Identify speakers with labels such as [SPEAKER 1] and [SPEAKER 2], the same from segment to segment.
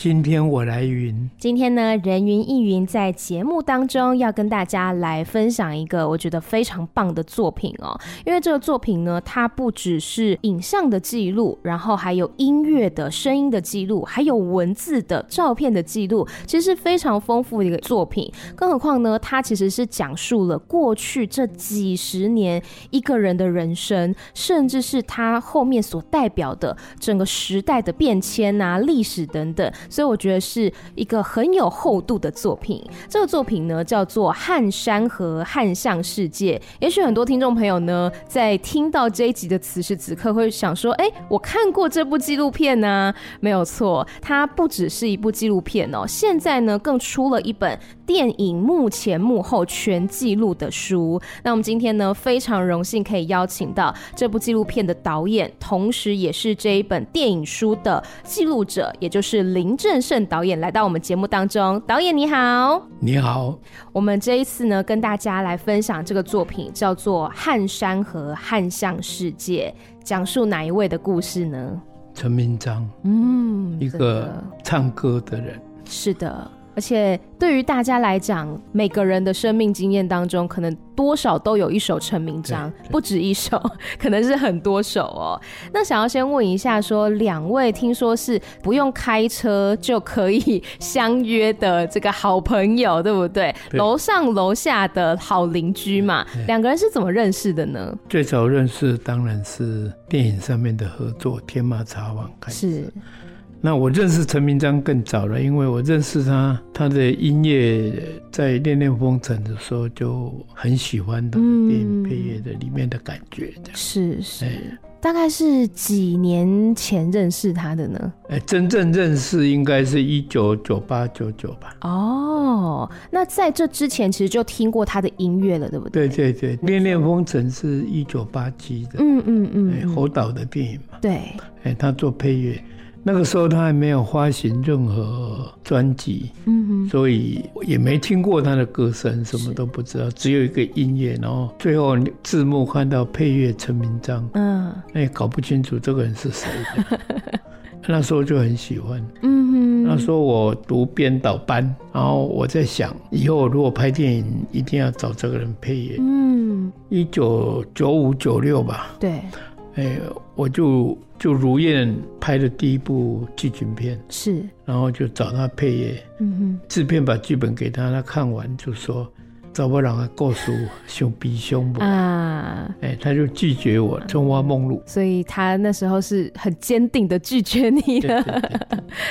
[SPEAKER 1] 今天我来云。
[SPEAKER 2] 今天呢，人云亦云在节目当中要跟大家来分享一个我觉得非常棒的作品哦。因为这个作品呢，它不只是影像的记录，然后还有音乐的声音的记录，还有文字的照片的记录，其实是非常丰富的一个作品。更何况呢，它其实是讲述了过去这几十年一个人的人生，甚至是他后面所代表的整个时代的变迁啊、历史等等。所以我觉得是一个很有厚度的作品。这个作品呢，叫做《汉山河汉象世界》。也许很多听众朋友呢，在听到这一集的此时此刻，会想说：“哎，我看过这部纪录片呢。”没有错，它不只是一部纪录片哦。现在呢，更出了一本电影幕前幕后全记录的书。那我们今天呢，非常荣幸可以邀请到这部纪录片的导演，同时也是这一本电影书的记录者，也就是林正盛导演来到我们节目当中，导演你好，
[SPEAKER 1] 你好。
[SPEAKER 2] 我们这一次呢，跟大家来分享这个作品，叫做《汉山河撼象世界》，讲述哪一位的故事呢？
[SPEAKER 1] 陈明章，嗯，一个唱歌的人，
[SPEAKER 2] 是的。而且对于大家来讲，每个人的生命经验当中，可能多少都有一首成名章，不止一首，可能是很多首哦。那想要先问一下说，说两位听说是不用开车就可以相约的这个好朋友，对不对？楼上楼下的好邻居嘛，两个人是怎么认识的呢？
[SPEAKER 1] 最早认识当然是电影上面的合作，《天马茶网》开始。是。那我认识陈明章更早了，因为我认识他，他的音乐在《恋恋风尘》的时候就很喜欢的电影配乐的里面的感觉，这样。
[SPEAKER 2] 是是，大概是几年前认识他的呢？
[SPEAKER 1] 哎，真正认识应该是一九九八九九吧。
[SPEAKER 2] 哦，那在这之前其实就听过他的音乐了，对不对？
[SPEAKER 1] 对对对，《恋恋风尘》是一九八七的，嗯嗯嗯，侯导的电影嘛。
[SPEAKER 2] 对，
[SPEAKER 1] 哎，他做配乐。那个时候他还没有发行任何专辑，嗯哼，所以也没听过他的歌声，什么都不知道，只有一个音乐，然后最后字幕看到配乐陈明章，嗯，那也搞不清楚这个人是谁。的，那时候就很喜欢，嗯哼，那时候我读编导班，然后我在想，以后如果拍电影，一定要找这个人配乐，嗯，一九九五九六吧，
[SPEAKER 2] 对。
[SPEAKER 1] 哎，我就就如愿拍的第一部剧情片，
[SPEAKER 2] 是，
[SPEAKER 1] 然后就找他配乐，嗯哼，制片把剧本给他，他看完就说。找不让他告诉兄弟兄不啊，哎，他就拒绝我，中华梦露。
[SPEAKER 2] 所以他那时候是很坚定的拒绝你的，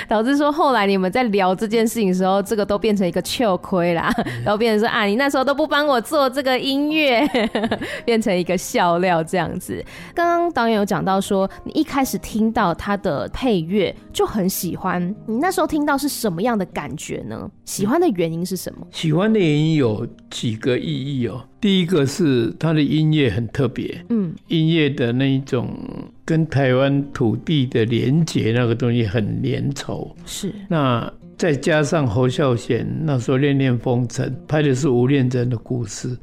[SPEAKER 2] 导致说后来你们在聊这件事情的时候，这个都变成一个糗亏啦，然后变成说啊，你那时候都不帮我做这个音乐，变成一个笑料这样子。刚刚导演有讲到说，你一开始听到他的配乐就很喜欢，你那时候听到是什么样的感觉呢？喜欢的原因是什么？
[SPEAKER 1] 喜欢的原因有。几个意义哦，第一个是它的音乐很特别，嗯，音乐的那一种跟台湾土地的连结那个东西很粘稠，
[SPEAKER 2] 是。
[SPEAKER 1] 那再加上侯孝贤那时候《恋恋风尘》拍的是吴念真的故事，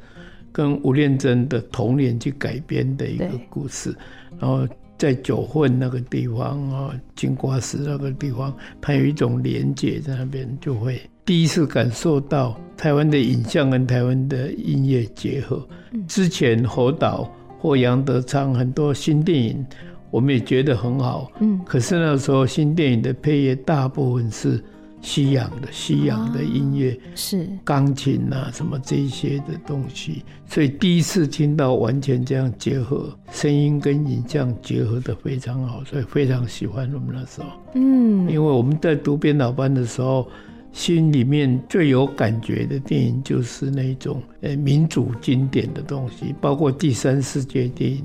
[SPEAKER 1] 跟吴念真的童年去改编的一个故事，然后在九份那个地方啊，金瓜石那个地方，它有一种连结在那边，就会第一次感受到。台湾的影像跟台湾的音乐结合，之前侯导或杨德昌很多新电影，我们也觉得很好。嗯，可是那时候新电影的配乐大部分是西洋的，西洋的音乐是钢琴啊什么这一些的东西，所以第一次听到完全这样结合，声音跟影像结合的非常好，所以非常喜欢我们那时候。嗯，因为我们在读编导班的时候。心里面最有感觉的电影就是那种呃民主经典的东西，包括第三世界电影，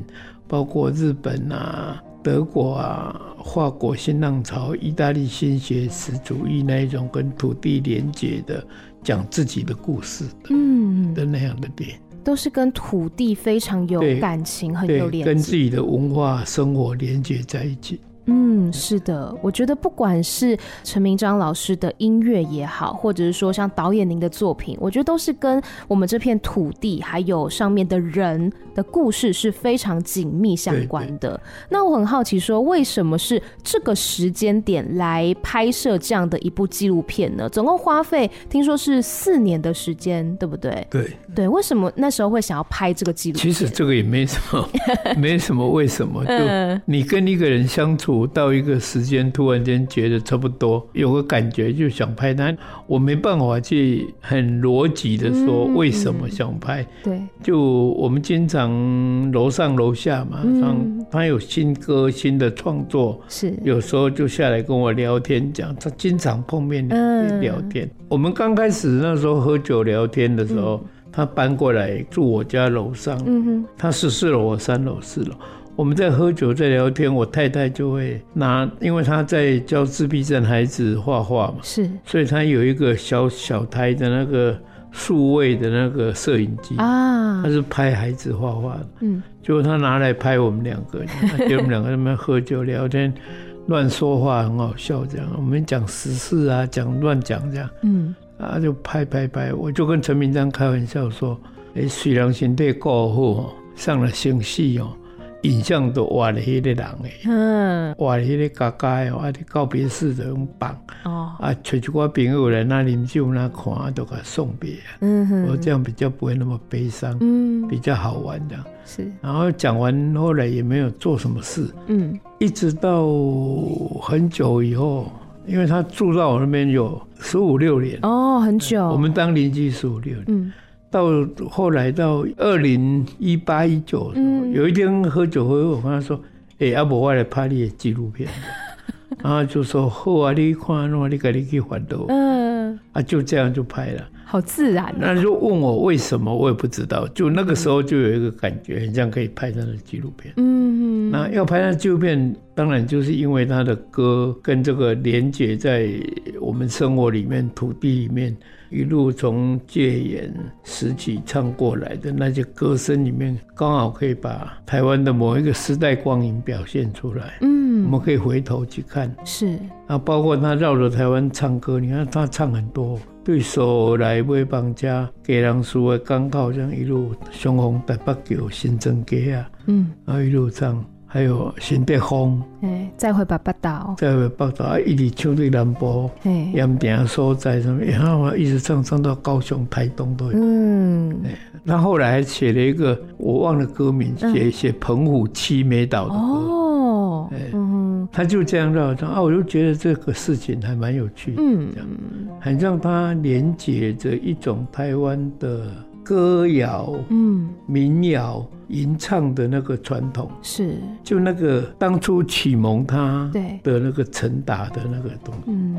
[SPEAKER 1] 包括日本啊、德国啊、法国新浪潮、意大利新写实主义那一种跟土地连接的，讲自己的故事的，嗯。的那样的电影，
[SPEAKER 2] 都是跟土地非常有感情，很有连接，
[SPEAKER 1] 跟自己的文化生活连接在一起。
[SPEAKER 2] 嗯，嗯，是的，我觉得不管是陈明章老师的音乐也好，或者是说像导演您的作品，我觉得都是跟我们这片土地还有上面的人的故事是非常紧密相关的。对对，那我很好奇，说为什么是这个时间点来拍摄这样的一部纪录片呢？总共花费听说是四年的时间，对不对？
[SPEAKER 1] 对
[SPEAKER 2] 对，为什么那时候会想要拍这个纪录片？
[SPEAKER 1] 其实这个也没什么，没什么为什么，就你跟一个人相处到一个时间，突然间觉得差不多，有个感觉就想拍，但我没办法去很逻辑的说为什么想拍。
[SPEAKER 2] 对，
[SPEAKER 1] 就我们经常楼上楼下嘛，他他有新歌新的创作，
[SPEAKER 2] 是
[SPEAKER 1] 有时候就下来跟我聊天，讲他经常碰面聊天。我们刚开始那时候喝酒聊天的时候。他搬过来住我家楼上，嗯哼，他十四楼，我三楼四楼。我们在喝酒在聊天，我太太就会拿，因为她在教自闭症孩子画画嘛，
[SPEAKER 2] 是，
[SPEAKER 1] 所以她有一个小小台的那个数位的那个摄影机啊，她是拍孩子画画的，嗯，结果她拿来拍我们两个，给我们两个在那边喝酒聊天，乱说话很好笑这样，我们讲时事啊，讲乱讲这样，嗯。啊，就拍拍拍，我就跟陈明章开玩笑说：“哎，虽然身体够好，上了星系哦，影像都画了迄个人诶，嗯，画了迄个嘎嘎哦，啊，告别式的用棒哦，啊，找一挂朋友来那饮酒那看，都给送别，嗯哼，我这样比较不会那么悲伤，嗯，比较好玩这样是。然后讲完后来也没有做什么事，嗯，一直到很久以后。”因为他住到我那边有十五六年。
[SPEAKER 2] 哦，很久。
[SPEAKER 1] 我们当邻居十五六年，嗯，到后来到二零一八一九，有一天喝酒喝，我跟他说：“哎、欸，阿伯，我来拍你的纪录片。”然后就说：“好啊，你看，那你赶紧去环岛。”嗯，啊，就这样就拍了，
[SPEAKER 2] 好自然。
[SPEAKER 1] 那就问我为什么，我也不知道。就那个时候就有一个感觉，很像可以拍他的纪录片。嗯，那要拍他的纪录片。当然，就是因为他的歌跟这个连接在我们生活里面、土地里面，一路从戒严时期唱过来的那些歌声里面，刚好可以把台湾的某一个时代光影表现出来。嗯，我们可以回头去看。
[SPEAKER 2] 是
[SPEAKER 1] 啊，包括他绕着台湾唱歌，你看他唱很多，对手来买房家，给人输的刚好这样一路雄风台北桥新增街啊，嗯，然后一路唱。还有新北风，
[SPEAKER 2] 哎，再会北北岛，
[SPEAKER 1] 再会北岛啊，一直唱到南部，盐田所在什么，然后一直唱唱到高雄、台东都有。嗯，那后来还写了一个，我忘了歌名，写写澎湖七美岛的歌。哦，嗯，他就这样绕着啊，我就觉得这个事情还蛮有趣的，嗯，很让他连接着一种台湾的歌谣，嗯，民谣。吟唱的那个传统
[SPEAKER 2] 是，
[SPEAKER 1] 就那个当初启蒙他的那个陈达的那个东西。
[SPEAKER 2] 嗯，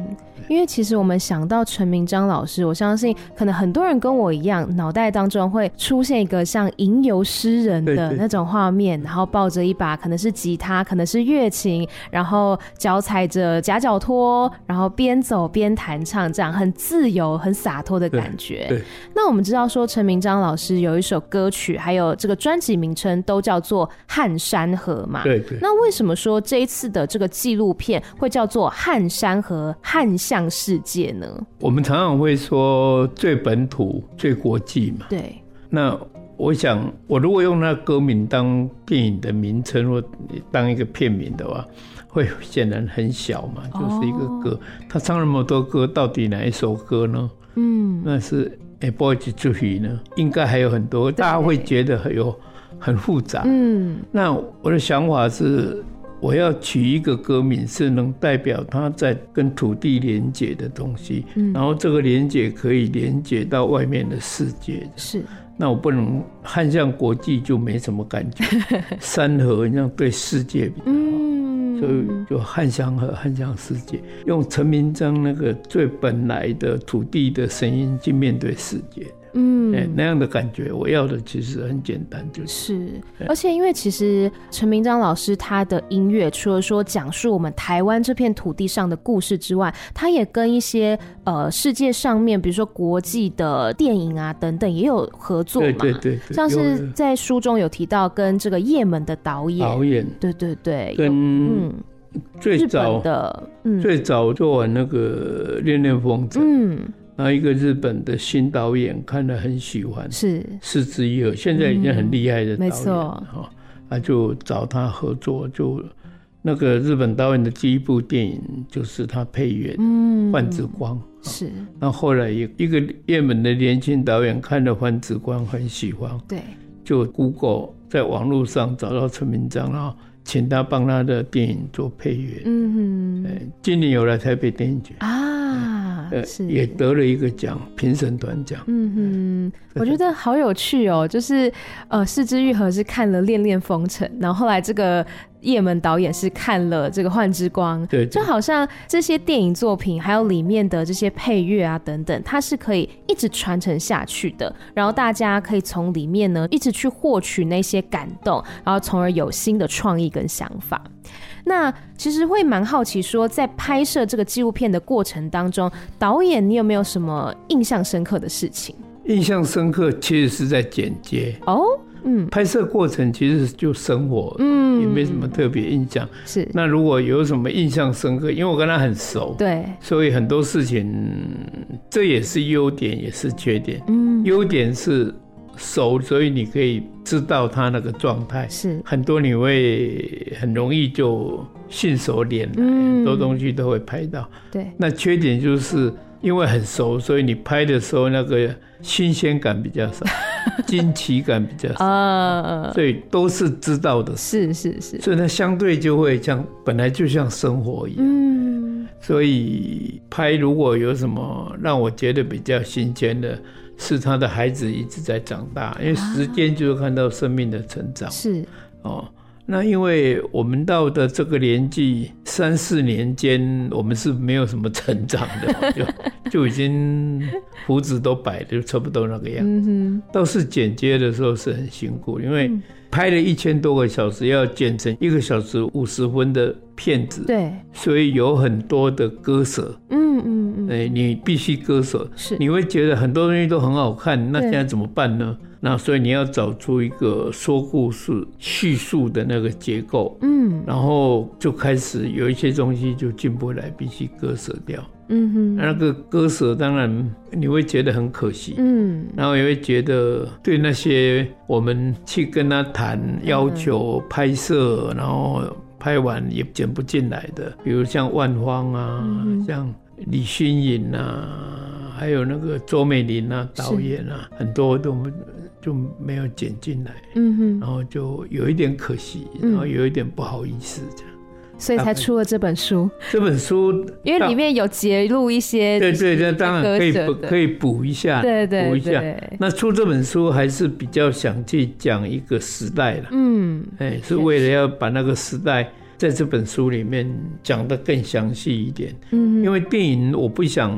[SPEAKER 2] 因为其实我们想到陈明章老师，我相信可能很多人跟我一样，脑袋当中会出现一个像吟游诗人的那种画面，然后抱着一把可能是吉他，可能是乐琴，然后脚踩着夹脚拖，然后边走边弹唱，这样很自由、很洒脱的感觉。
[SPEAKER 1] 对。
[SPEAKER 2] 那我们知道说陈明章老师有一首歌曲，还有这个专辑。名称都叫做汉山河嘛？
[SPEAKER 1] 对对。
[SPEAKER 2] 那为什么说这一次的这个纪录片会叫做汉山河汉象世界呢？
[SPEAKER 1] 我们常常会说最本土、最国际嘛。
[SPEAKER 2] 对。
[SPEAKER 1] 那我想，我如果用那歌名当电影的名称或当一个片名的话，会显然很小嘛，就是一个歌。哦、他唱那么多歌，到底哪一首歌呢？嗯，那是《A Boy to Dream》呢？应该还有很多，大家会觉得很有。很复杂，嗯，那我的想法是，我要取一个歌名，是能代表他在跟土地连接的东西，嗯，然后这个连接可以连接到外面的世界，
[SPEAKER 2] 是。
[SPEAKER 1] 那我不能汉向国际就没什么感觉，山河这样对世界比较好，嗯，所以就汉江和汉江世界，用陈明章那个最本来的土地的声音去面对世界。嗯，那样的感觉，我要的其实很简单，就是。
[SPEAKER 2] 而且因为其实陈明章老师他的音乐，除了说讲述我们台湾这片土地上的故事之外，他也跟一些呃世界上面，比如说国际的电影啊等等也有合作嘛。
[SPEAKER 1] 对对对，
[SPEAKER 2] 像是在书中有提到跟这个叶门的导演，
[SPEAKER 1] 导演，
[SPEAKER 2] 对对对，
[SPEAKER 1] 跟嗯。最早
[SPEAKER 2] 的，
[SPEAKER 1] 嗯、最早做完那个《恋恋风尘》，嗯，然后一个日本的新导演看了很喜欢，
[SPEAKER 2] 是。
[SPEAKER 1] 是之一二，现在已经很厉害的导演，
[SPEAKER 2] 哈，
[SPEAKER 1] 他就找他合作，就那个日本导演的第一部电影就是他配乐，嗯，《幻之光》
[SPEAKER 2] 是。
[SPEAKER 1] 那后，后来一一个日本的年轻导演看了《幻之光》很喜欢，
[SPEAKER 2] 对，
[SPEAKER 1] 就 Google 在网络上找到陈明章，然后。请他帮他的电影做配乐。嗯哼，今年有来台北电影节。
[SPEAKER 2] 啊，呃，是
[SPEAKER 1] 也得了一个奖，评审团奖。
[SPEAKER 2] 嗯哼，我觉得好有趣哦，就是呃，四之愈合是看了《恋恋风尘》，然后后来这个。叶门导演是看了这个《幻之光》，
[SPEAKER 1] 对，
[SPEAKER 2] 就好像这些电影作品，还有里面的这些配乐啊等等，它是可以一直传承下去的。然后大家可以从里面呢，一直去获取那些感动，然后从而有新的创意跟想法。那其实会蛮好奇，说在拍摄这个纪录片的过程当中，导演你有没有什么印象深刻的事情？
[SPEAKER 1] 印象深刻其实是在剪接哦。嗯，拍摄过程其实就生活，嗯，也没什么特别印象。
[SPEAKER 2] 是，
[SPEAKER 1] 那如果有什么印象深刻，因为我跟他很熟，
[SPEAKER 2] 对，
[SPEAKER 1] 所以很多事情，这也是优点，也是缺点。嗯，优点是熟，所以你可以知道他那个状态。
[SPEAKER 2] 是，
[SPEAKER 1] 很多你会很容易就信手拈来，很多东西都会拍到。
[SPEAKER 2] 对，
[SPEAKER 1] 那缺点就是因为很熟，所以你拍的时候那个新鲜感比较少。惊奇感比较少，所以都是知道的，
[SPEAKER 2] 是是是，
[SPEAKER 1] 所以它相对就会像本来就像生活一样，嗯，所以拍如果有什么让我觉得比较新鲜的，是他的孩子一直在长大，因为时间就是看到生命的成长，
[SPEAKER 2] 是
[SPEAKER 1] 哦。那因为我们到的这个年纪，三四年间，我们是没有什么成长的，就就已经胡子都白的，就差不多那个样子。嗯。倒是剪接的时候是很辛苦，因为拍了一千多个小时，要剪成一个小时五十分的片子。
[SPEAKER 2] 对。
[SPEAKER 1] 所以有很多的割舍。嗯嗯嗯。哎，你必须割舍。
[SPEAKER 2] 是。
[SPEAKER 1] 你会觉得很多东西都很好看，那现在怎么办呢？那所以你要找出一个说故事叙述的那个结构，嗯，然后就开始有一些东西就进不来，必须割舍掉，嗯哼，那个割舍当然你会觉得很可惜，嗯，然后也会觉得对那些我们去跟他谈要求拍摄，然后拍完也剪不进来的，比如像万芳啊，像李薰颖啊，还有那个周美玲啊，导演啊，很多都。就没有剪进来，嗯哼，然后就有一点可惜，然后有一点不好意思这样，
[SPEAKER 2] 所以才出了这本书。
[SPEAKER 1] 这本书
[SPEAKER 2] 因为里面有节录一些，
[SPEAKER 1] 对对，那当然可以补，可以补一下，
[SPEAKER 2] 对对，
[SPEAKER 1] 补一下。那出这本书还是比较想去讲一个时代了，嗯，哎，是为了要把那个时代。在这本书里面讲得更详细一点，嗯，因为电影我不想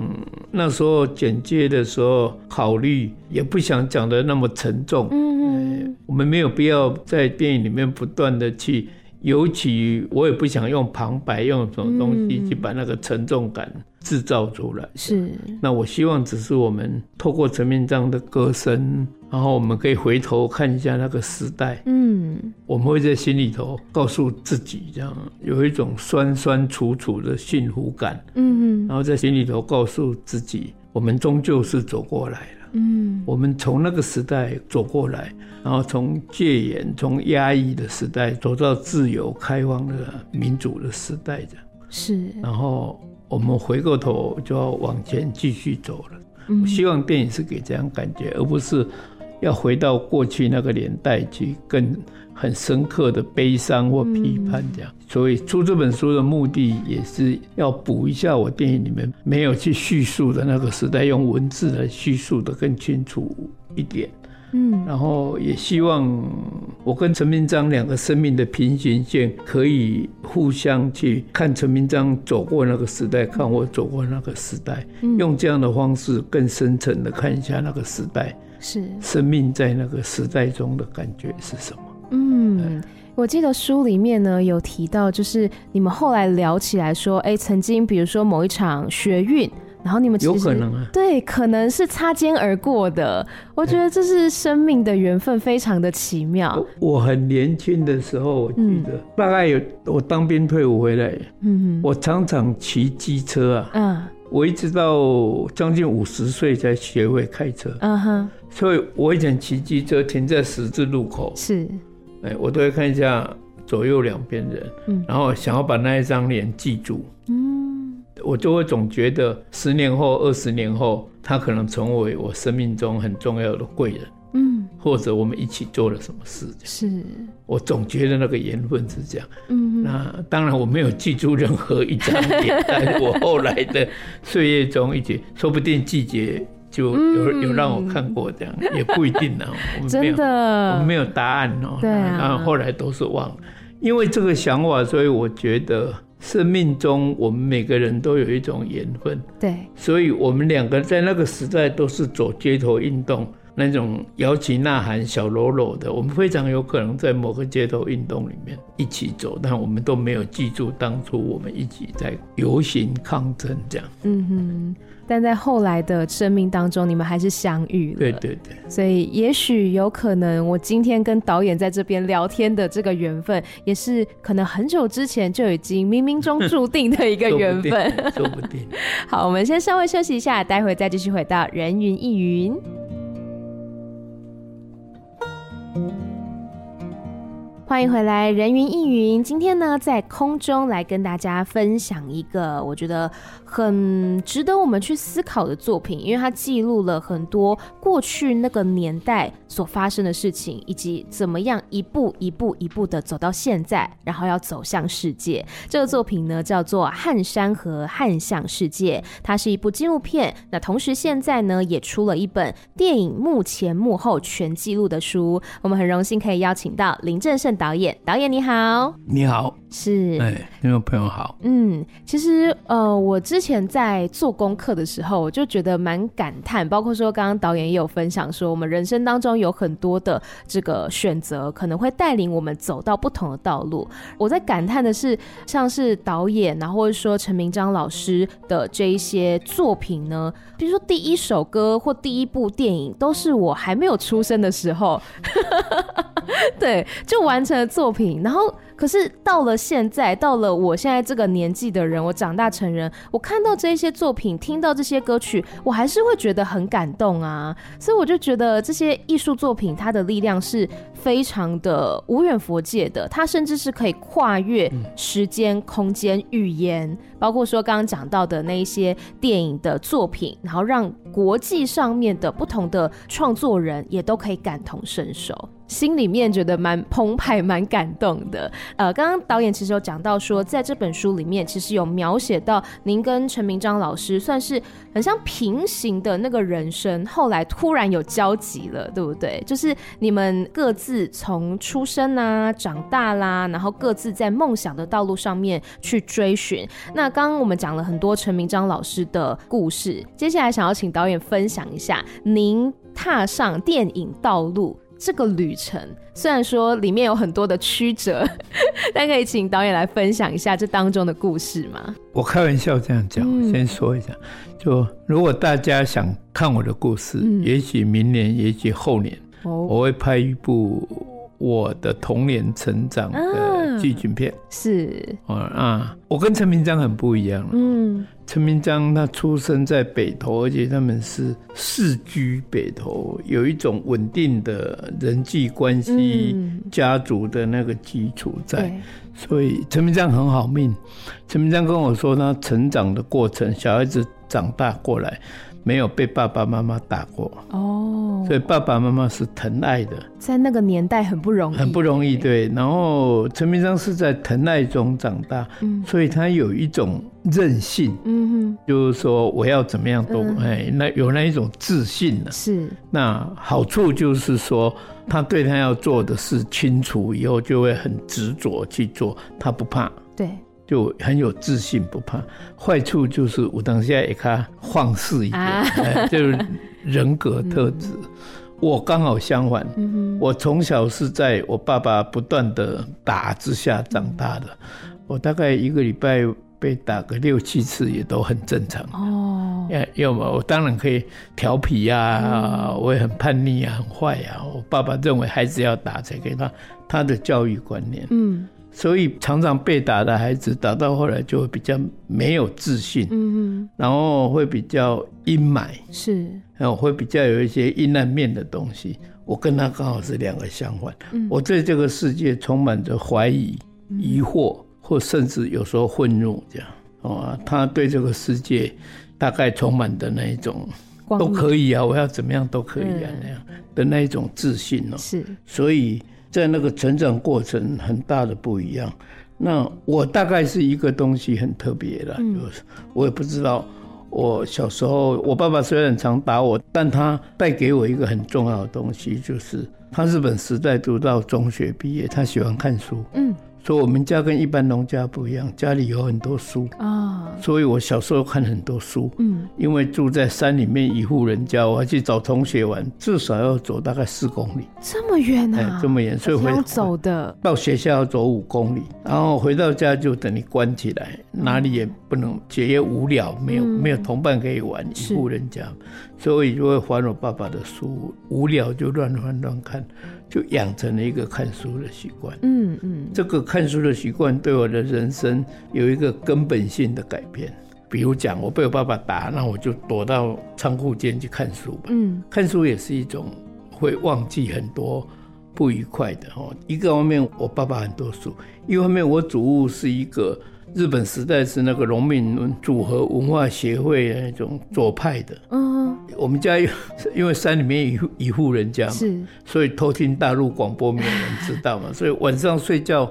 [SPEAKER 1] 那时候剪接的时候考虑，也不想讲得那么沉重，嗯，我们没有必要在电影里面不断的去，尤其我也不想用旁白，用什么东西去把那个沉重感制造出来，
[SPEAKER 2] 是。
[SPEAKER 1] 那我希望只是我们透过陈明章的歌声。然后我们可以回头看一下那个时代，嗯，我们会在心里头告诉自己，这样有一种酸酸楚楚的幸福感，嗯，然后在心里头告诉自己，我们终究是走过来了，嗯，我们从那个时代走过来，然后从戒严、从压抑的时代走到自由、开放的民主的时代，这样
[SPEAKER 2] 是，
[SPEAKER 1] 然后我们回过头就要往前继续走了。我希望电影是给这样感觉，而不是。要回到过去那个年代去，更很深刻的悲伤或批判这样。所以出这本书的目的，也是要补一下我电影里面没有去叙述的那个时代，用文字来叙述的更清楚一点。嗯，然后也希望我跟陈明章两个生命的平行线，可以互相去看陈明章走过那个时代，看我走过那个时代，用这样的方式更深层的看一下那个时代。
[SPEAKER 2] 是
[SPEAKER 1] 生命在那个时代中的感觉是什么？
[SPEAKER 2] 嗯，我记得书里面呢有提到，就是你们后来聊起来说，哎，曾经比如说某一场学运然后你们其实
[SPEAKER 1] 有可能啊，
[SPEAKER 2] 对，可能是擦肩而过的。我觉得这是生命的缘分，非常的奇妙。
[SPEAKER 1] 我，我很年轻的时候，我记得、嗯、大概有我当兵退伍回来，嗯哼，我常常骑机车啊，嗯，我一直到将近五十岁才学会开车，嗯哼，所以我以前骑机车停在十字路口，是，哎，我都会看一下左右两边人，嗯，然后想要把那一张脸记住，嗯，我就会总觉得十年后、二十年后，他可能成为我生命中很重要的贵人。嗯，或者我们一起做了什么事？是，我总觉得那个缘分是这样。嗯，那当然我没有记住任何一张脸，但是我后来的岁月中，一直说不定季节就有有让我看过这样，也不一定 呢。真的，我们没有答案哦。对，然后后来都是忘了，因为这个想法，所以我觉得生命中我们每个人都有一种缘分。对，所以我们两个在那个时代都是走街头运动。那种摇旗呐喊、小喽啰的，我们非常有可能在某个街头运动里面一起走，但我们都没有记住当初我们一起在游行抗争这样。嗯哼，
[SPEAKER 2] 但在后来的生命当中，你们还是相遇了。
[SPEAKER 1] 对对对。
[SPEAKER 2] 所以也许有可能，我今天跟导演在这边聊天的这个缘分，也是可能很久之前就已经冥冥中注定的一个缘分。
[SPEAKER 1] 说不定。
[SPEAKER 2] 好，我们先稍微休息一下，待会再继续回到人云亦云。欢迎回来，人云亦云。今天呢，在空中来跟大家分享一个我觉得很值得我们去思考的作品，因为它记录了很多过去那个年代所发生的事情，以及怎么样一步一步一步的走到现在，然后要走向世界。这个作品呢，叫做《汉山河汉向世界》，它是一部纪录片。那同时现在呢，也出了一本电影幕前幕后全记录的书。我们很荣幸可以邀请到林正盛导演，导演你好，
[SPEAKER 1] 你好，
[SPEAKER 2] 是，哎，
[SPEAKER 1] 听众朋友好，
[SPEAKER 2] 嗯，其实呃，我之前在做功课的时候，我就觉得蛮感叹，包括说刚刚导演也有分享说，我们人生当中有很多的这个选择，可能会带领我们走到不同的道路。我在感叹的是，像是导演，然后或者说陈明章老师的这一些作品呢，比如说第一首歌或第一部电影，都是我还没有出生的时候，对。就完成了作品，然后可是到了现在，到了我现在这个年纪的人，我长大成人，我看到这些作品，听到这些歌曲，我还是会觉得很感动啊。所以我就觉得这些艺术作品，它的力量是非常的无远佛界的，它甚至是可以跨越时间、空间、语言，包括说刚刚讲到的那一些电影的作品，然后让国际上面的不同的创作人也都可以感同身受。心里面觉得蛮澎湃、蛮感动的。呃，刚刚导演其实有讲到说，在这本书里面，其实有描写到您跟陈明章老师算是很像平行的那个人生，后来突然有交集了，对不对？就是你们各自从出生啊、长大啦，然后各自在梦想的道路上面去追寻。那刚刚我们讲了很多陈明章老师的故事，接下来想要请导演分享一下您踏上电影道路。这个旅程虽然说里面有很多的曲折，但可以请导演来分享一下这当中的故事吗？
[SPEAKER 1] 我开玩笑这样讲，嗯、先说一下，就如果大家想看我的故事，嗯、也许明年，也许后年，哦、我会拍一部我的童年成长的剧情片。啊、是啊啊，我跟陈明章很不一样。嗯。陈明章他出生在北投，而且他们是世居北投，有一种稳定的人际关系、家族的那个基础在，嗯、所以陈明章很好命。陈明章跟我说，他成长的过程，小孩子长大过来。没有被爸爸妈妈打过哦，所以爸爸妈妈是疼爱的，
[SPEAKER 2] 在那个年代很不容易，
[SPEAKER 1] 很不容易。对，然后陈明章是在疼爱中长大，嗯，所以他有一种任性，嗯哼，就是说我要怎么样都哎，那有那一种自信呢。是，那好处就是说，他对他要做的事清楚以后，就会很执着去做，他不怕。对。就很有自信，不怕。坏处就是我当下也看放肆一点，啊、就是人格特质。嗯、我刚好相反，嗯、我从小是在我爸爸不断的打之下长大的。我大概一个礼拜被打个六七次也都很正常。哦，哦，要要么我当然可以调皮呀、我也很叛逆啊，很坏呀、啊。我爸爸认为孩子要打才给他他的教育观念。嗯。所以常常被打的孩子，打到后来就会比较没有自信，嗯哼，然后会比较阴霾，是，然后会比较有一些阴暗面的东西。我跟他刚好是两个相反，嗯，我对这个世界充满着怀疑、疑惑，或甚至有时候愤怒，这样，啊，他对这个世界大概充满的那一种都可以啊，我要怎么样都可以啊那样的那一种自信哦，是，所以。在那个成长过程很大的不一样，那我大概是一个东西很特别的，就是我也不知道。我小时候，我爸爸虽然常打我，但他带给我一个很重要的东西，就是他日本时代读到中学毕业，他喜欢看书。嗯。所以我们家跟一般农家不一样，家里有很多书啊，所以我小时候看很多书。嗯，因为住在山里面一户人家，我要去找同学玩，至少要走大概四公里。
[SPEAKER 2] 这么远啊？
[SPEAKER 1] 这么远，所以回
[SPEAKER 2] 走的
[SPEAKER 1] 到学校要走五公里，然后回到家就等你关起来，哪里也不能，觉得无聊，没有没有同伴可以玩，一户人家，所以就会翻我爸爸的书，无聊就乱翻乱看。就养成了一个看书的习惯。嗯嗯，这个看书的习惯对我的人生有一个根本性的改变。比如讲，我被我爸爸打，那我就躲到仓库间去看书吧。嗯，看书也是一种会忘记很多不愉快的哦。一个方面，我爸爸很多书；一方面，我祖父是一个。日本时代是那个农民组合文化协会的那种左派的。嗯，我们家因为山里面一户一户人家嘛，是，所以偷听大陆广播没有人知道嘛，所以晚上睡觉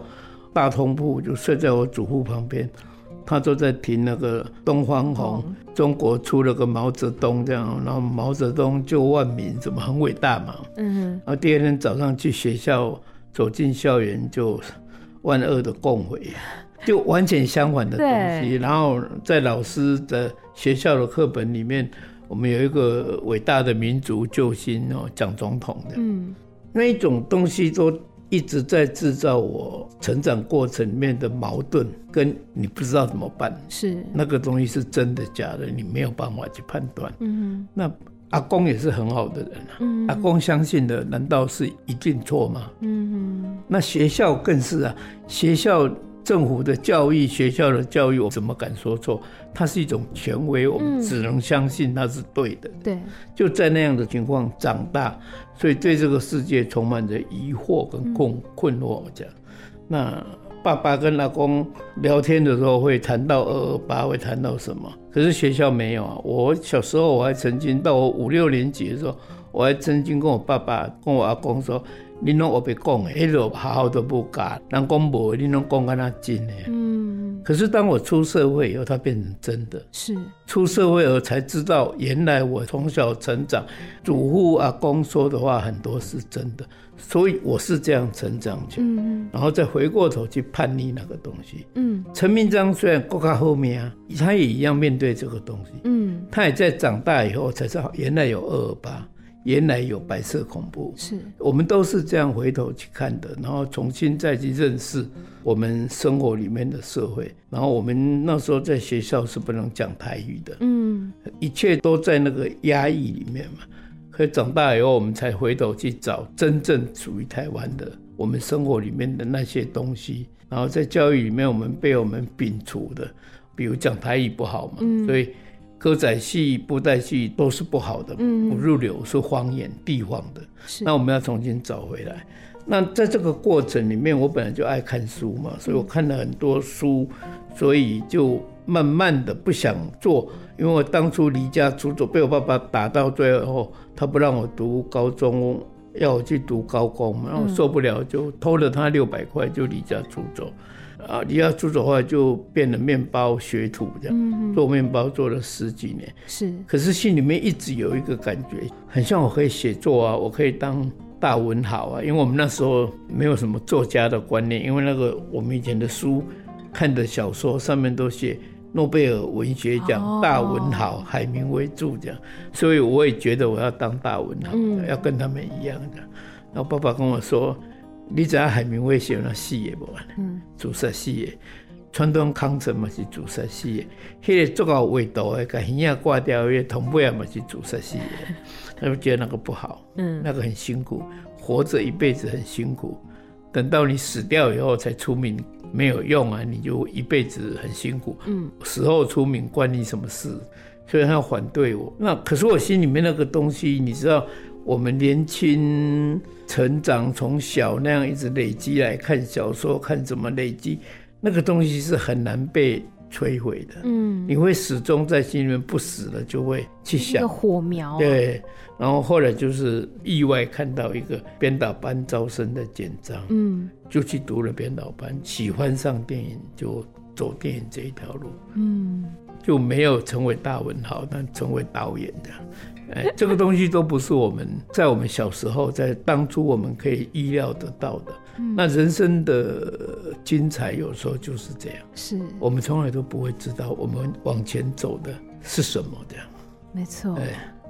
[SPEAKER 1] 大通铺就睡在我祖父旁边，他都在听那个东方红，中国出了个毛泽东这样，然后毛泽东救万民，怎么很伟大嘛。嗯，然后第二天早上去学校，走进校园就万恶的共匪。就完全相反的东西，然后在老师的学校的课本里面，我们有一个伟大的民族救星哦，蒋总统的，嗯，那一种东西都一直在制造我成长过程里面的矛盾，跟你不知道怎么办，是那个东西是真的假的，你没有办法去判断。嗯，那阿公也是很好的人啊，嗯，阿公相信的难道是一定错吗？嗯，那学校更是啊，学校。政府的教育，学校的教育，我怎么敢说错？它是一种权威，我们只能相信它是对的。对，就在那样的情况长大，所以对这个世界充满着疑惑跟困困惑。我讲，那爸爸跟阿公聊天的时候会谈到二二八，会谈到什么？可是学校没有啊。我小时候我还曾经到我五六年级的时候，我还曾经跟我爸爸跟我阿公说。你拢我别讲诶，迄个好好都不教，人讲无，你拢讲跟他真诶。嗯。可是当我出社会以后，它变成真的。是。出社会以后才知道，原来我从小成长，祖父阿公说的话很多是真的，所以我是这样成长起来。嗯。然后再回过头去叛逆那个东西。嗯。陈明章虽然过靠后面啊，他也一样面对这个东西。嗯。他也在长大以后才知道，原来有二二八。原来有白色恐怖，是我们都是这样回头去看的，然后重新再去认识我们生活里面的社会。然后我们那时候在学校是不能讲台语的，嗯，一切都在那个压抑里面嘛。可长大以后，我们才回头去找真正属于台湾的我们生活里面的那些东西。然后在教育里面，我们被我们摒除的，比如讲台语不好嘛，嗯、所以。歌仔戏、布袋戏都是不好的，不入流，是荒言、地方的。那我们要重新找回来。那在这个过程里面，我本来就爱看书嘛，所以我看了很多书，所以就慢慢的不想做。因为我当初离家出走，被我爸爸打到最后，他不让我读高中，要我去读高工，然后受不了，就偷了他六百块，就离家出走。啊，离家出走的话，就变了面包学徒这样，嗯、做面包做了十几年。是，可是心里面一直有一个感觉，很像我可以写作啊，我可以当大文豪啊。因为我们那时候没有什么作家的观念，因为那个我们以前的书看的小说上面都写诺贝尔文学奖、哦、大文豪海明威著这样，所以我也觉得我要当大文豪，嗯、要跟他们一样的。然后爸爸跟我说。你知道海明威写那戏也不完，嗯，注释戏也，川端康成嘛是自杀死的，迄个足够味道的，甲耳仔挂掉，因为同辈嘛是自杀死的，他就觉得那个不好，嗯，那个很辛苦，活着一辈子很辛苦，等到你死掉以后才出名没有用啊，你就一辈子很辛苦，嗯，死后出名关你什么事？所以他要反对我。那可是我心里面那个东西，你知道，我们年轻成长，从小那样一直累积来看小说，看怎么累积。那个东西是很难被摧毁的，嗯，你会始终在心里面不死了，就会去想
[SPEAKER 2] 个火苗，
[SPEAKER 1] 对。然后后来就是意外看到一个编导班招生的简章，嗯，就去读了编导班，喜欢上电影，就走电影这一条路，嗯，就没有成为大文豪，但成为导演的。哎，这个东西都不是我们在我们小时候，在当初我们可以意料得到的。嗯、那人生的精彩有时候就是这样，是我们从来都不会知道我们往前走的是什么这样。
[SPEAKER 2] 没错，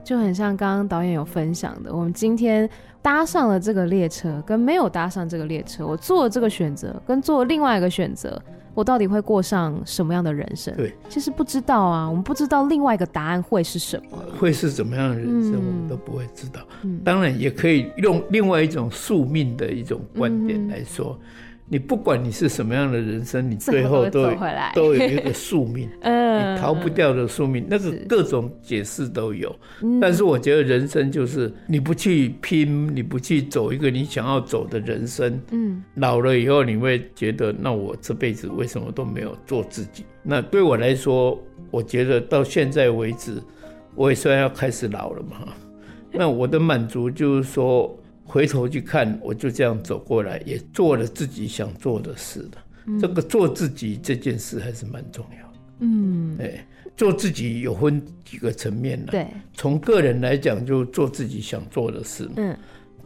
[SPEAKER 2] 就很像刚刚导演有分享的，我们今天搭上了这个列车，跟没有搭上这个列车，我做了这个选择，跟做了另外一个选择。我到底会过上什么样的人生？
[SPEAKER 1] 对，
[SPEAKER 2] 其实不知道啊，我们不知道另外一个答案会是什么，
[SPEAKER 1] 会是怎么样的人生，嗯、我们都不会知道。嗯、当然，也可以用另外一种宿命的一种观点来说。嗯你不管你是什么样的人生，你最后都有都有一个宿命，嗯，你逃不掉的宿命，那个各种解释都有。但是我觉得人生就是你不去拼，你不去走一个你想要走的人生，嗯，老了以后你会觉得，那我这辈子为什么都没有做自己？那对我来说，我觉得到现在为止，我也算要开始老了嘛。那我的满足就是说。回头去看，我就这样走过来，也做了自己想做的事的。嗯、这个做自己这件事还是蛮重要的。嗯，哎，做自己有分几个层面的。对，从个人来讲，就做自己想做的事。嗯，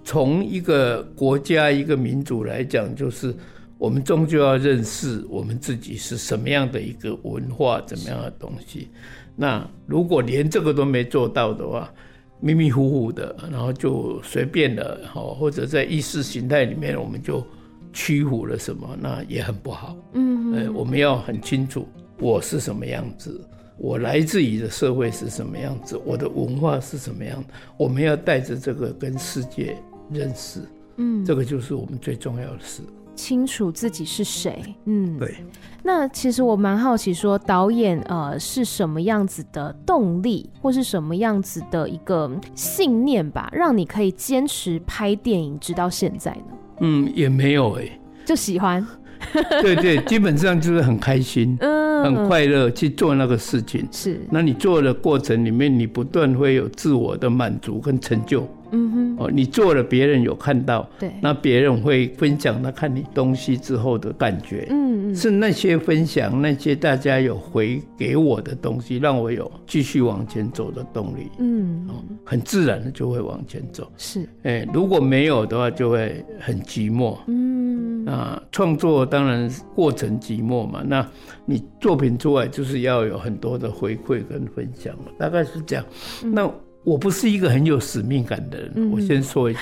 [SPEAKER 1] 从一个国家、一个民族来讲，就是我们终究要认识我们自己是什么样的一个文化，怎么样的东西。那如果连这个都没做到的话，迷迷糊糊的，然后就随便了，或者在意识形态里面，我们就屈服了什么，那也很不好。嗯哼，我们要很清楚我是什么样子，我来自于的社会是什么样子，我的文化是什么样，我们要带着这个跟世界认识。嗯，这个就是我们最重要的事。
[SPEAKER 2] 清楚自己是谁，嗯，
[SPEAKER 1] 对。
[SPEAKER 2] 那其实我蛮好奇，说导演呃是什么样子的动力，或是什么样子的一个信念吧，让你可以坚持拍电影直到现在呢？
[SPEAKER 1] 嗯，也没有哎、欸，
[SPEAKER 2] 就喜欢。
[SPEAKER 1] 对对，基本上就是很开心，嗯，很快乐去做那个事情。是，那你做的过程里面，你不断会有自我的满足跟成就。嗯哼，哦，你做了，别人有看到，对，那别人会分享他看你东西之后的感觉，嗯嗯，是那些分享，那些大家有回给我的东西，让我有继续往前走的动力，嗯，哦，很自然的就会往前走，是，哎，如果没有的话，就会很寂寞，嗯，啊，创作当然过程寂寞嘛，那你作品出来就是要有很多的回馈跟分享嘛，大概是这样，那。我不是一个很有使命感的人，嗯、我先说一下，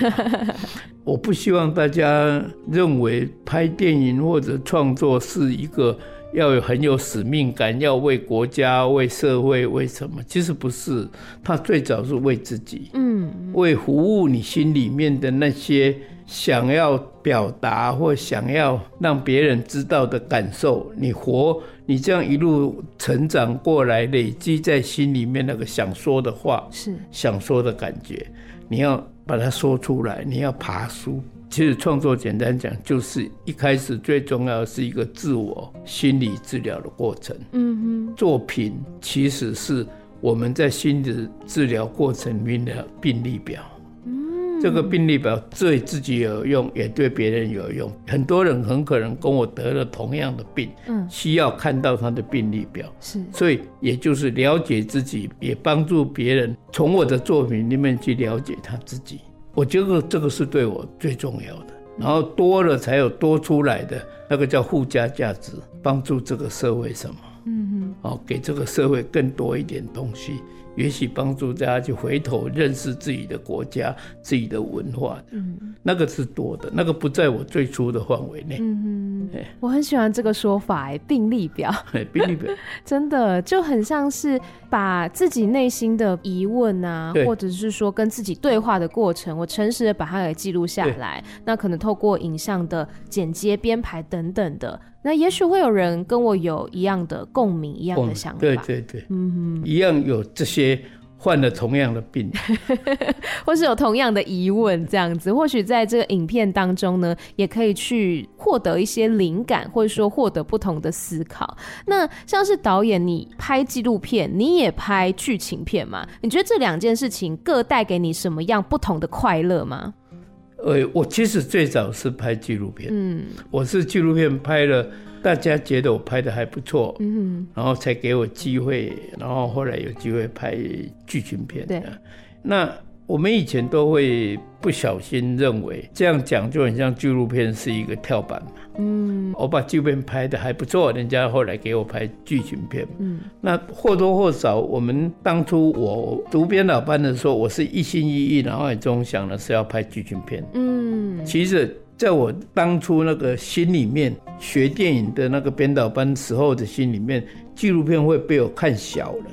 [SPEAKER 1] 我不希望大家认为拍电影或者创作是一个要有很有使命感，要为国家、为社会、为什么？其实不是，他最早是为自己，嗯，为服务你心里面的那些。想要表达或想要让别人知道的感受，你活，你这样一路成长过来，累积在心里面那个想说的话，是想说的感觉，你要把它说出来，你要爬书。其实创作简单讲，就是一开始最重要的是一个自我心理治疗的过程。嗯哼，作品其实是我们在心理治疗过程里面的病例表。这个病历表对自己有用，也对别人有用。很多人很可能跟我得了同样的病，嗯，需要看到他的病历表，是，所以也就是了解自己，也帮助别人从我的作品里面去了解他自己。我觉得这个是对我最重要的。然后多了才有多出来的那个叫附加价值，帮助这个社会什么？嗯嗯，哦，给这个社会更多一点东西。也许帮助大家去回头认识自己的国家、自己的文化，嗯，那个是多的，那个不在我最初的范围内。
[SPEAKER 2] 嗯，我很喜欢这个说法，哎，病历表，
[SPEAKER 1] 病历表，
[SPEAKER 2] 真的就很像是把自己内心的疑问啊，或者是说跟自己对话的过程，我诚实的把它给记录下来。那可能透过影像的剪接、编排等等的。那也许会有人跟我有一样的共鸣，一样的想法。
[SPEAKER 1] 对对对，嗯哼，一样有这些患了同样的病，
[SPEAKER 2] 或是有同样的疑问，这样子，或许在这个影片当中呢，也可以去获得一些灵感，或者说获得不同的思考。那像是导演，你拍纪录片，你也拍剧情片嘛？你觉得这两件事情各带给你什么样不同的快乐吗？
[SPEAKER 1] 呃，我其实最早是拍纪录片，嗯，我是纪录片拍了，大家觉得我拍的还不错，嗯，然后才给我机会，然后后来有机会拍剧情片，对，那。我们以前都会不小心认为这样讲就很像纪录片是一个跳板嘛。嗯，我把纪录片拍的还不错，人家后来给我拍剧情片。嗯，那或多或少，我们当初我读编导班的时候，我是一心一意，脑海中想的是要拍剧情片。嗯，其实在我当初那个心里面，学电影的那个编导班时候的心里面，纪录片会被我看小了。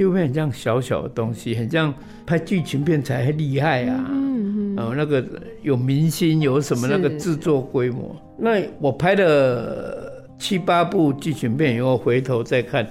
[SPEAKER 1] 纪录片很像小小的东西，很像拍剧情片才厉害啊！嗯嗯，然后那个有明星，有什么那个制作规模。那我拍了七八部剧情片以后，回头再看，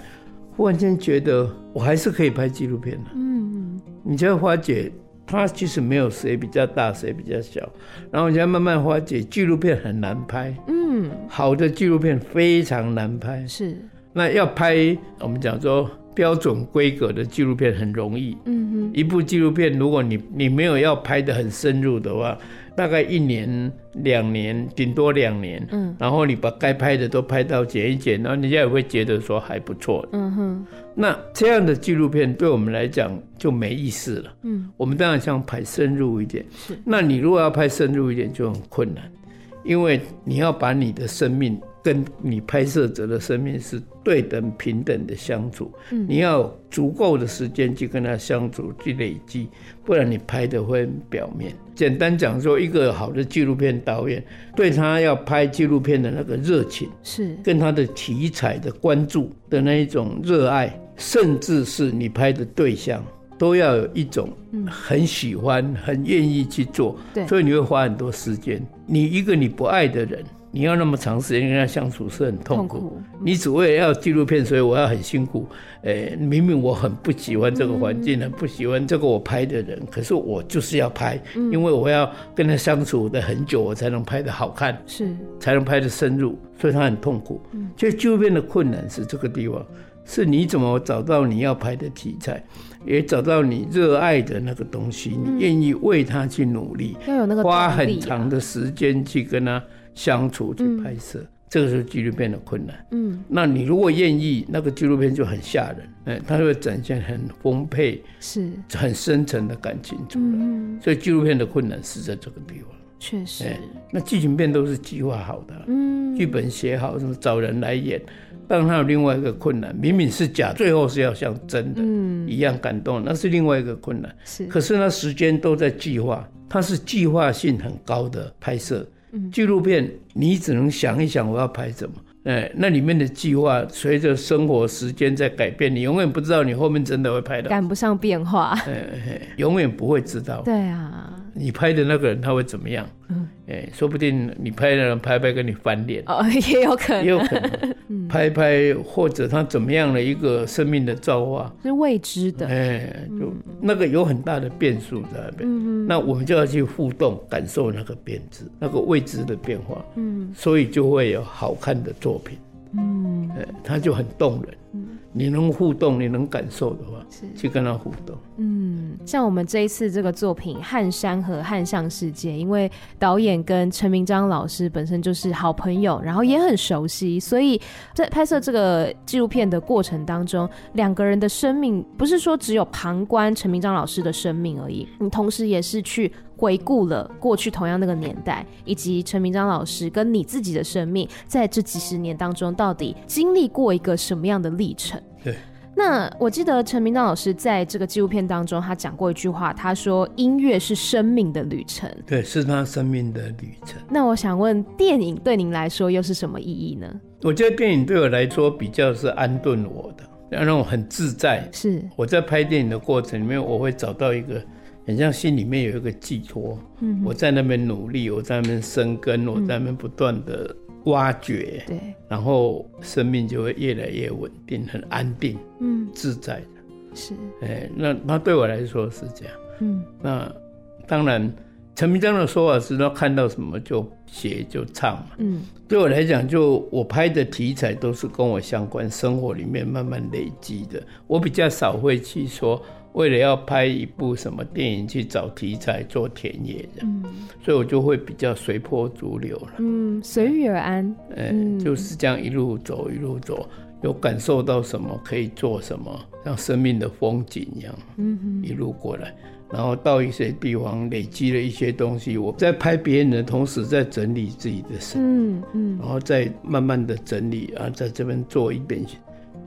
[SPEAKER 1] 忽然间觉得我还是可以拍纪录片的。嗯嗯，你就会发觉，它其实没有谁比较大，谁比较小。然后你就慢慢发觉，纪录片很难拍。嗯，好的纪录片非常难拍。是，那要拍，我们讲说。标准规格的纪录片很容易，嗯哼，一部纪录片，如果你你没有要拍得很深入的话，大概一年两年，顶多两年，嗯，然后你把该拍的都拍到剪一剪，然后人家也会觉得说还不错，嗯哼，那这样的纪录片对我们来讲就没意思了，嗯，我们当然想拍深入一点，是，那你如果要拍深入一点就很困难，因为你要把你的生命。跟你拍摄者的生命是对等平等的相处，嗯，你要足够的时间去跟他相处，去累积，不然你拍的会表面。简单讲说，一个好的纪录片导演，对他要拍纪录片的那个热情，是跟他的题材的关注的那一种热爱，甚至是你拍的对象，都要有一种很喜欢、很愿意去做。对，所以你会花很多时间。你一个你不爱的人。你要那么长时间跟他相处是很痛苦。痛苦嗯、你只为了要纪录片，所以我要很辛苦。欸、明明我很不喜欢这个环境，很不喜欢这个我拍的人，可是我就是要拍，嗯、因为我要跟他相处的很久，我才能拍的好看，是才能拍的深入，所以他很痛苦。所以纪录片的困难是这个地方，是你怎么找到你要拍的题材，也找到你热爱的那个东西，你愿意为他去努力，要有那个花很长的时间去跟他。相处去拍摄，嗯、这个是纪录片的困难。嗯，那你如果愿意，那个纪录片就很吓人。哎，它会展现很丰沛、是很深沉的感情出来。嗯，所以纪录片的困难是在这个地方。确实，那剧情片都是计划好的，嗯，剧本写好，什么找人来演。但它有另外一个困难，明明是假，最后是要像真的，嗯，一样感动，那是另外一个困难。是，可是那时间都在计划，它是计划性很高的拍摄。纪录片，你只能想一想我要拍什么，哎，那里面的计划随着生活时间在改变，你永远不知道你后面真的会拍到，
[SPEAKER 2] 赶不上变化，
[SPEAKER 1] 哎，永远不会知道。
[SPEAKER 2] 对啊。
[SPEAKER 1] 你拍的那个人他会怎么样？嗯，哎，说不定你拍的人拍拍跟你翻脸
[SPEAKER 2] 哦，也有可能，
[SPEAKER 1] 也有可能。嗯，拍拍或者他怎么样的一个生命的造化
[SPEAKER 2] 是未知的，
[SPEAKER 1] 哎，就那个有很大的变数在那边。嗯，那我们就要去互动，感受那个变质，那个未知的变化。嗯，所以就会有好看的作品。嗯，哎，它就很动人。嗯，你能互动，你能感受的话，是去跟他互动。嗯，
[SPEAKER 2] 像我们这一次这个作品《汉山河汉象世界》，因为导演跟陈明章老师本身就是好朋友，然后也很熟悉，所以在拍摄这个纪录片的过程当中，两个人的生命不是说只有旁观陈明章老师的生命而已，你同时也是去回顾了过去同样那个年代，以及陈明章老师跟你自己的生命，在这几十年当中到底经历过一个什么样的历程？
[SPEAKER 1] 对。
[SPEAKER 2] 那我记得陈明章老师在这个纪录片当中，他讲过一句话，他说：“音乐是生命的旅程。”
[SPEAKER 1] 对，是他生命的旅程。
[SPEAKER 2] 那我想问，电影对您来说又是什么意义呢？
[SPEAKER 1] 我觉得电影对我来说比较是安顿我的，让我很自在。
[SPEAKER 2] 是我
[SPEAKER 1] 在拍电影的过程里面，我会找到一个很像心里面有一个寄托。嗯，我在那边努力，我在那边生根，我在那边不断的。挖掘，对，然后生命就会越来越稳定，很安定，嗯，自在。的，
[SPEAKER 2] 是，
[SPEAKER 1] 哎，那那对我来说是这样，嗯，那当然，陈明章的说法是，他看到什么就写就唱嘛，嗯，对我来讲，就我拍的题材都是跟我相关，生活里面慢慢累积的，我比较少会去说。为了要拍一部什么电影去找题材做田野的，嗯，所以我就会比较随波逐流了，
[SPEAKER 2] 嗯，随遇而安，
[SPEAKER 1] 嗯，就是这样一路走一路走，有感受到什么可以做什么，像生命的风景一样，嗯，一路过来，然后到一些地方累积了一些东西，我在拍别人的同时，在整理自己的生命，嗯嗯，然后再慢慢的整理啊，在这边做一遍。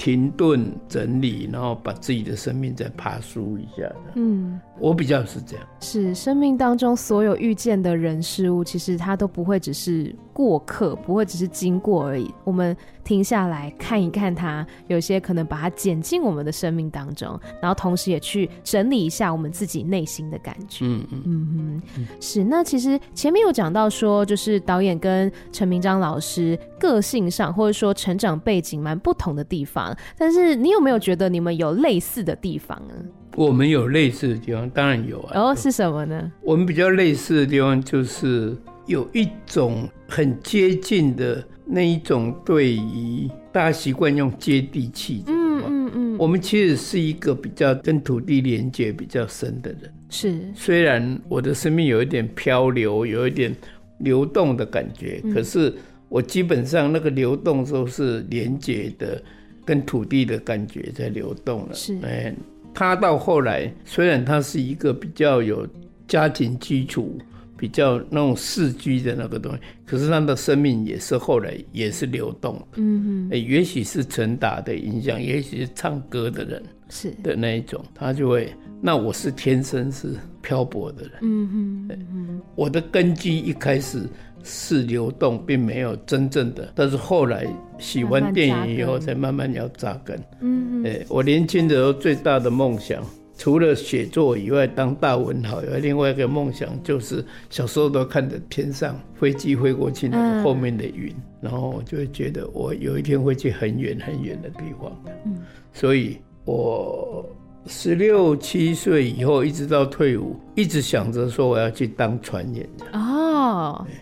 [SPEAKER 1] 停顿整理，然后把自己的生命再爬梳一下。嗯，我比较是这样。
[SPEAKER 2] 是生命当中所有遇见的人事物，其实它都不会只是过客，不会只是经过而已。我们停下来看一看它，有些可能把它剪进我们的生命当中，然后同时也去整理一下我们自己内心的感觉。嗯嗯嗯嗯，是。那其实前面有讲到说，就是导演跟陈明章老师个性上或者说成长背景蛮不同的地方。但是你有没有觉得你们有类似的地方呢？
[SPEAKER 1] 我们有类似的地方，当然有啊。
[SPEAKER 2] 哦，是什么呢？
[SPEAKER 1] 我们比较类似的地方就是有一种很接近的那一种，对于大家习惯用接地气。嗯嗯嗯。我们其实是一个比较跟土地连接比较深的人。
[SPEAKER 2] 是。
[SPEAKER 1] 虽然我的生命有一点漂流，有一点流动的感觉，嗯，可是我基本上那个流动都是连接的。跟土地的感觉在流动了，是哎，他到后来虽然他是一个比较有家庭基础、比较那种世居的那个东西，可是他的生命也是后来也是流动的，嗯嗯，也许是陈达的影响，也许是唱歌的人是的那一种，他就会，那我是天生是漂泊的人，嗯嗯，我的根基一开始。是流动，并没有真正的。但是后来喜欢电影以后，才慢慢要扎根。嗯嗯。我年轻的时候最大的梦想，除了写作以外，当大文豪以外，另外一个梦想就是小时候都看着天上飞机飞过去那个后面的云，然后我就会觉得我有一天会去很远很远的地方。嗯。所以我十六七岁以后，一直到退伍，一直想着说我要去当船员。
[SPEAKER 2] 哦，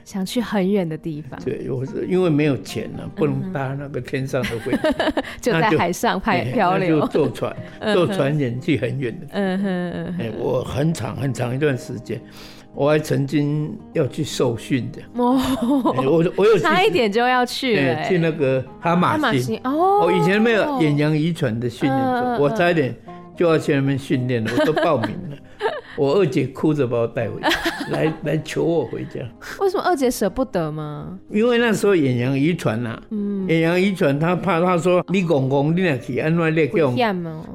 [SPEAKER 2] 想去很远的地方。
[SPEAKER 1] 对，我是因为没有钱了，不能搭那个天上的飞机，
[SPEAKER 2] 就在海上拍漂流，
[SPEAKER 1] 就坐船，坐船远去很远的。嗯哼嗯哼。我很长很长一段时间，我还曾经要去受训的。哦。我我有
[SPEAKER 2] 差一点就要去了，
[SPEAKER 1] 去那个哈马星。哦。我以前没有远洋渔船的训练，我差一点就要去那边训练了，我都报名了。我二姐哭着把我带回家，来来求我回家。
[SPEAKER 2] 为什么二姐舍不得吗？
[SPEAKER 1] 因为那时候远洋渔船呐，远洋渔船他怕他说你公公你俩去安怎列叫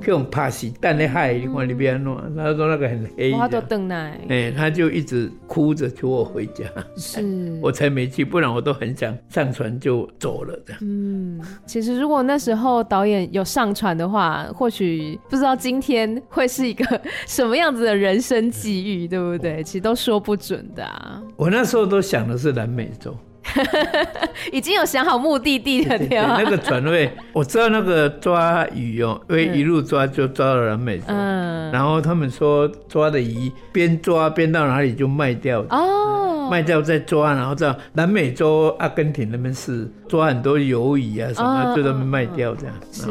[SPEAKER 1] 叫怕死，但你海你看你别安怎，他说那个很黑。
[SPEAKER 2] 他都等来，
[SPEAKER 1] 哎，他就一直哭着求我回家，是 我才没去，不然我都很想上船就走了的。
[SPEAKER 2] 嗯，其实如果那时候导演有上船的话，或许不知道今天会是一个 什么样子的人。生际遇，对不对？其实都说不准的啊。
[SPEAKER 1] 我那时候都想的是南美洲，
[SPEAKER 2] 已经有想好目的地了。对
[SPEAKER 1] 那个船位，我知道那个抓鱼哦，因为一路抓就抓到南美洲。嗯。然后他们说抓的鱼边抓边到哪里就卖掉。哦。卖掉再抓，然后这样南美洲阿根廷那边是抓很多鱿鱼啊什么，就在那边卖掉这样。
[SPEAKER 2] 是，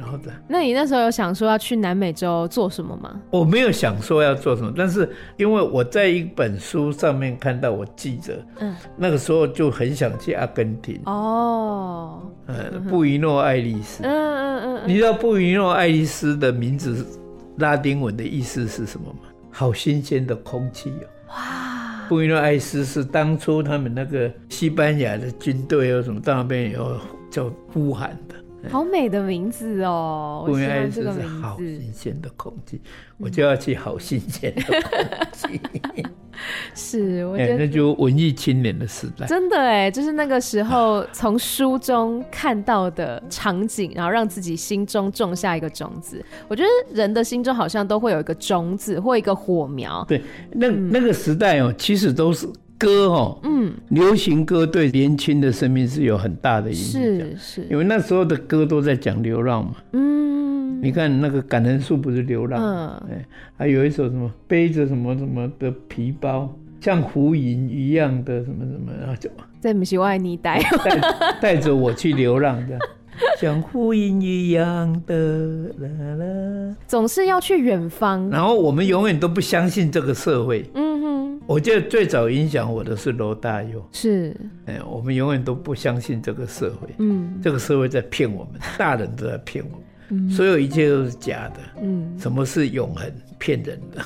[SPEAKER 1] 然后这样。
[SPEAKER 2] 那你那时候有想说要去南美洲做什么吗？
[SPEAKER 1] 我没有想说要做什么，但是因为我在一本书上面看到，我记着，嗯，那个时候就很想去阿根廷。哦，嗯，布宜诺艾利斯。嗯嗯嗯。你知道布宜诺艾利斯的名字拉丁文的意思是什么吗？好新鲜的空气哦！哇，布宜诺艾斯是当初他们那个西班牙的军队有什么到那边以后就呼喊的，
[SPEAKER 2] 好美的名字哦！
[SPEAKER 1] 布宜诺艾利斯是好新鲜的空气，我就要去好新鲜的空气。
[SPEAKER 2] 是，我觉得、
[SPEAKER 1] 欸、那就文艺青年的时代，
[SPEAKER 2] 真的哎，就是那个时候从书中看到的场景，然后让自己心中种下一个种子。我觉得人的心中好像都会有一个种子或一个火苗。
[SPEAKER 1] 对，那、嗯、那个时代哦，其实都是歌哦，嗯，流行歌对年轻的生命是有很大的影响，
[SPEAKER 2] 是是，
[SPEAKER 1] 因为那时候的歌都在讲流浪嘛，嗯，你看那个感人树不是流浪，嗯，哎，还有一首什么背着什么什么的皮包。像浮云一样的什么什么，然后就
[SPEAKER 2] 在不是我爱你带。
[SPEAKER 1] 带着我去流浪这样，像浮云一样的啦啦，
[SPEAKER 2] 总是要去远方。
[SPEAKER 1] 然后我们永远都不相信这个社会。嗯哼，我觉得最早影响我的是罗大佑。
[SPEAKER 2] 是，
[SPEAKER 1] 哎，我们永远都不相信这个社会。嗯，这个社会在骗我们，大人都在骗我们。嗯，所有一切都是假的。嗯，什么是永恒？骗人的。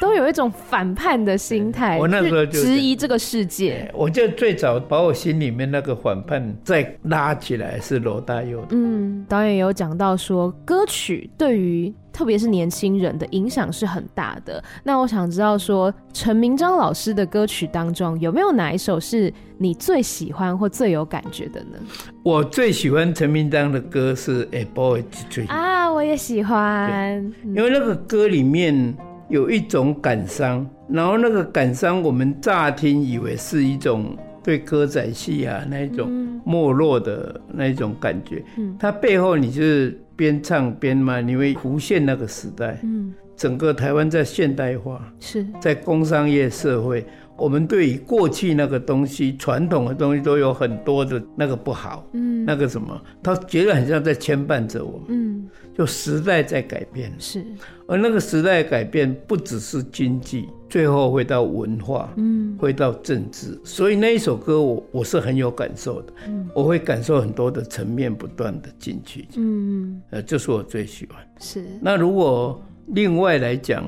[SPEAKER 2] 都有一种反叛的心态，
[SPEAKER 1] 我那时候就
[SPEAKER 2] 质疑这个世界。
[SPEAKER 1] 我觉得最早把我心里面那个反叛再拉起来是罗大佑的。
[SPEAKER 2] 嗯，导演有讲到说，歌曲对于特别是年轻人的影响是很大的。那我想知道说，陈明章老师的歌曲当中有没有哪一首是你最喜欢或最有感觉的呢？
[SPEAKER 1] 我最喜欢陈明章的歌是《A Boy》
[SPEAKER 2] 啊，我也喜欢，
[SPEAKER 1] 因为那个歌里面。有一种感伤，然后那个感伤，我们乍听以为是一种对歌仔戏啊那一种没落的那一种感觉，嗯，它背后你就是边唱边骂，你会浮现那个时代，嗯，整个台湾在现代化，是。在工商业社会。我们对于过去那个东西、传统的东西都有很多的那个不好，嗯，那个什么，他觉得很像在牵绊着我们，嗯，就时代在改变，是，而那个时代改变不只是经济，最后会到文化，嗯，会到政治，所以那一首歌我我是很有感受的，嗯，我会感受很多的层面不断的进去，嗯，呃，这是我最喜欢，是。那如果另外来讲。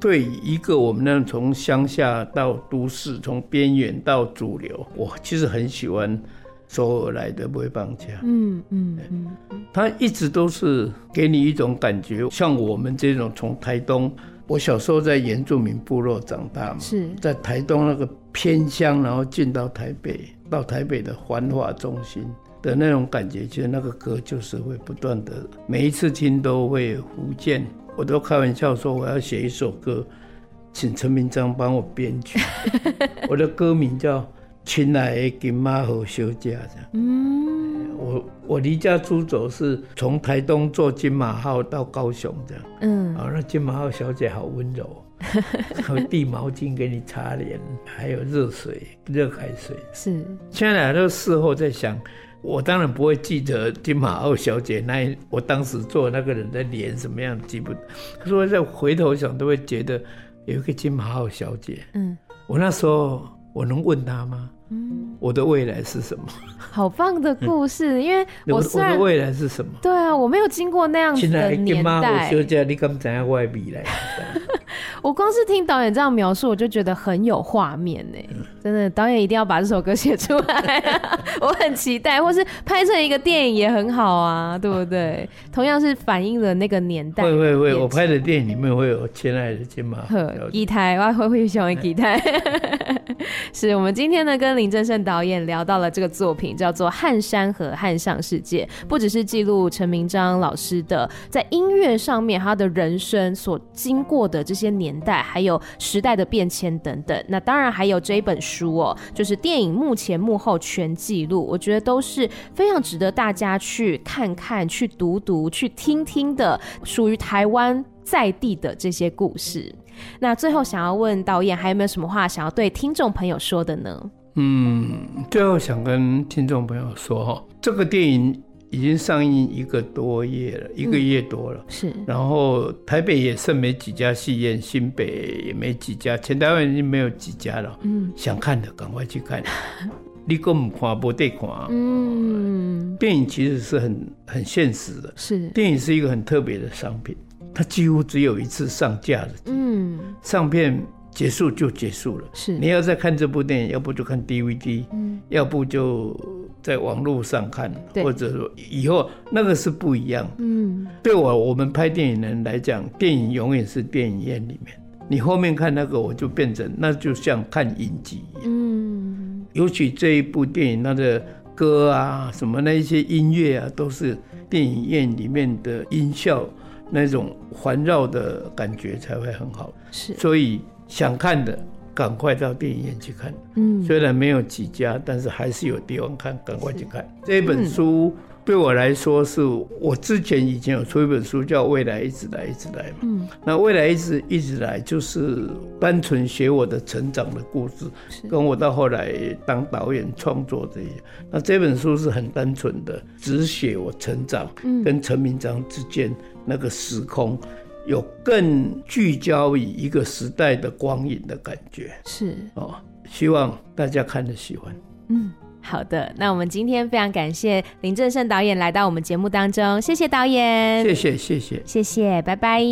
[SPEAKER 1] 对一个我们那从乡下到都市，从边缘到主流，我其实很喜欢周尔来的《不会放枪》。嗯嗯嗯，他一直都是给你一种感觉，像我们这种从台东，我小时候在原住民部落长大嘛，是在台东那个偏乡，然后进到台北，到台北的繁华中心的那种感觉，其实那个歌就是会不断的，每一次听都会浮现。我都开玩笑说，我要写一首歌，请陈明章帮我编曲。我的歌名叫《亲爱的金马号小姐》这样。嗯，我我离家出走是从台东坐金马号到高雄这样。嗯，啊，那金马号小姐好温柔，会递毛巾给你擦脸，还有热水、热开水。是，现在都事后在想。我当然不会记得金马号小姐那，我当时做那个人的脸什么样记不得，可是我再回头想都会觉得有一个金马号小姐。嗯，我那时候我能问他吗？嗯，我的未来是什么？
[SPEAKER 2] 好棒的故事，因为我
[SPEAKER 1] 我的未来是什么？
[SPEAKER 2] 对啊，我没有经过那样子的年代。
[SPEAKER 1] 小姐，你敢知我的未来？
[SPEAKER 2] 我光是听导演这样描述，我就觉得很有画面呢。真的，导演一定要把这首歌写出来，我很期待，或是拍成一个电影也很好啊，对不对？同样是反映了那个年代。
[SPEAKER 1] 会会会，我拍的电影里面会有《亲爱的金马》。
[SPEAKER 2] 吉台，我会会喜欢吉台。是我们今天呢，跟林正盛导演聊到了这个作品，叫做《汉山河汉上世界》，不只是记录陈明章老师的在音乐上面他的人生所经过的这些年代，还有时代的变迁等等。那当然还有这一本书哦，就是电影幕前幕后全记录，我觉得都是非常值得大家去看看、去读读、去听听的，属于台湾在地的这些故事。那最后想要问导演，还有没有什么话想要对听众朋友说的呢？
[SPEAKER 1] 嗯，最后想跟听众朋友说哈，这个电影已经上映一个多月了，一个月多了。嗯、
[SPEAKER 2] 是。然
[SPEAKER 1] 后台北也剩没几家戏院，新北也没几家，全台湾已经没有几家了。嗯。想看的赶快去看。你根本看不得看。嗯。电影其实是很很现实的。
[SPEAKER 2] 是。
[SPEAKER 1] 电影是一个很特别的商品，它几乎只有一次上架的。嗯。上片。结束就结束了。是，你要再看这部电影，要不就看 DVD，嗯，要不就在网络上看，或者说以后那个是不一样。嗯，对我我们拍电影人来讲，电影永远是电影院里面，你后面看那个，我就变成那就像看影集一样。嗯，尤其这一部电影，它的歌啊，什么那一些音乐啊，都是电影院里面的音效那种环绕的感觉才会很好。是，所以。想看的，赶快到电影院去看。嗯，虽然没有几家，但是还是有地方看，赶快去看。这本书对我来说，是我之前以前有出一本书，叫《未来一直来，一直来》嘛。嗯，那未来一直一直来，就是单纯写我的成长的故事，跟我到后来当导演创作这些。那这本书是很单纯的，只写我成长跟陈明章之间那个时空。有更聚焦于一个时代的光影的感觉，
[SPEAKER 2] 是
[SPEAKER 1] 哦，希望大家看得喜欢。
[SPEAKER 2] 嗯，好的，那我们今天非常感谢林正盛导演来到我们节目当中，谢谢导演，
[SPEAKER 1] 谢谢谢谢
[SPEAKER 2] 谢谢，拜拜。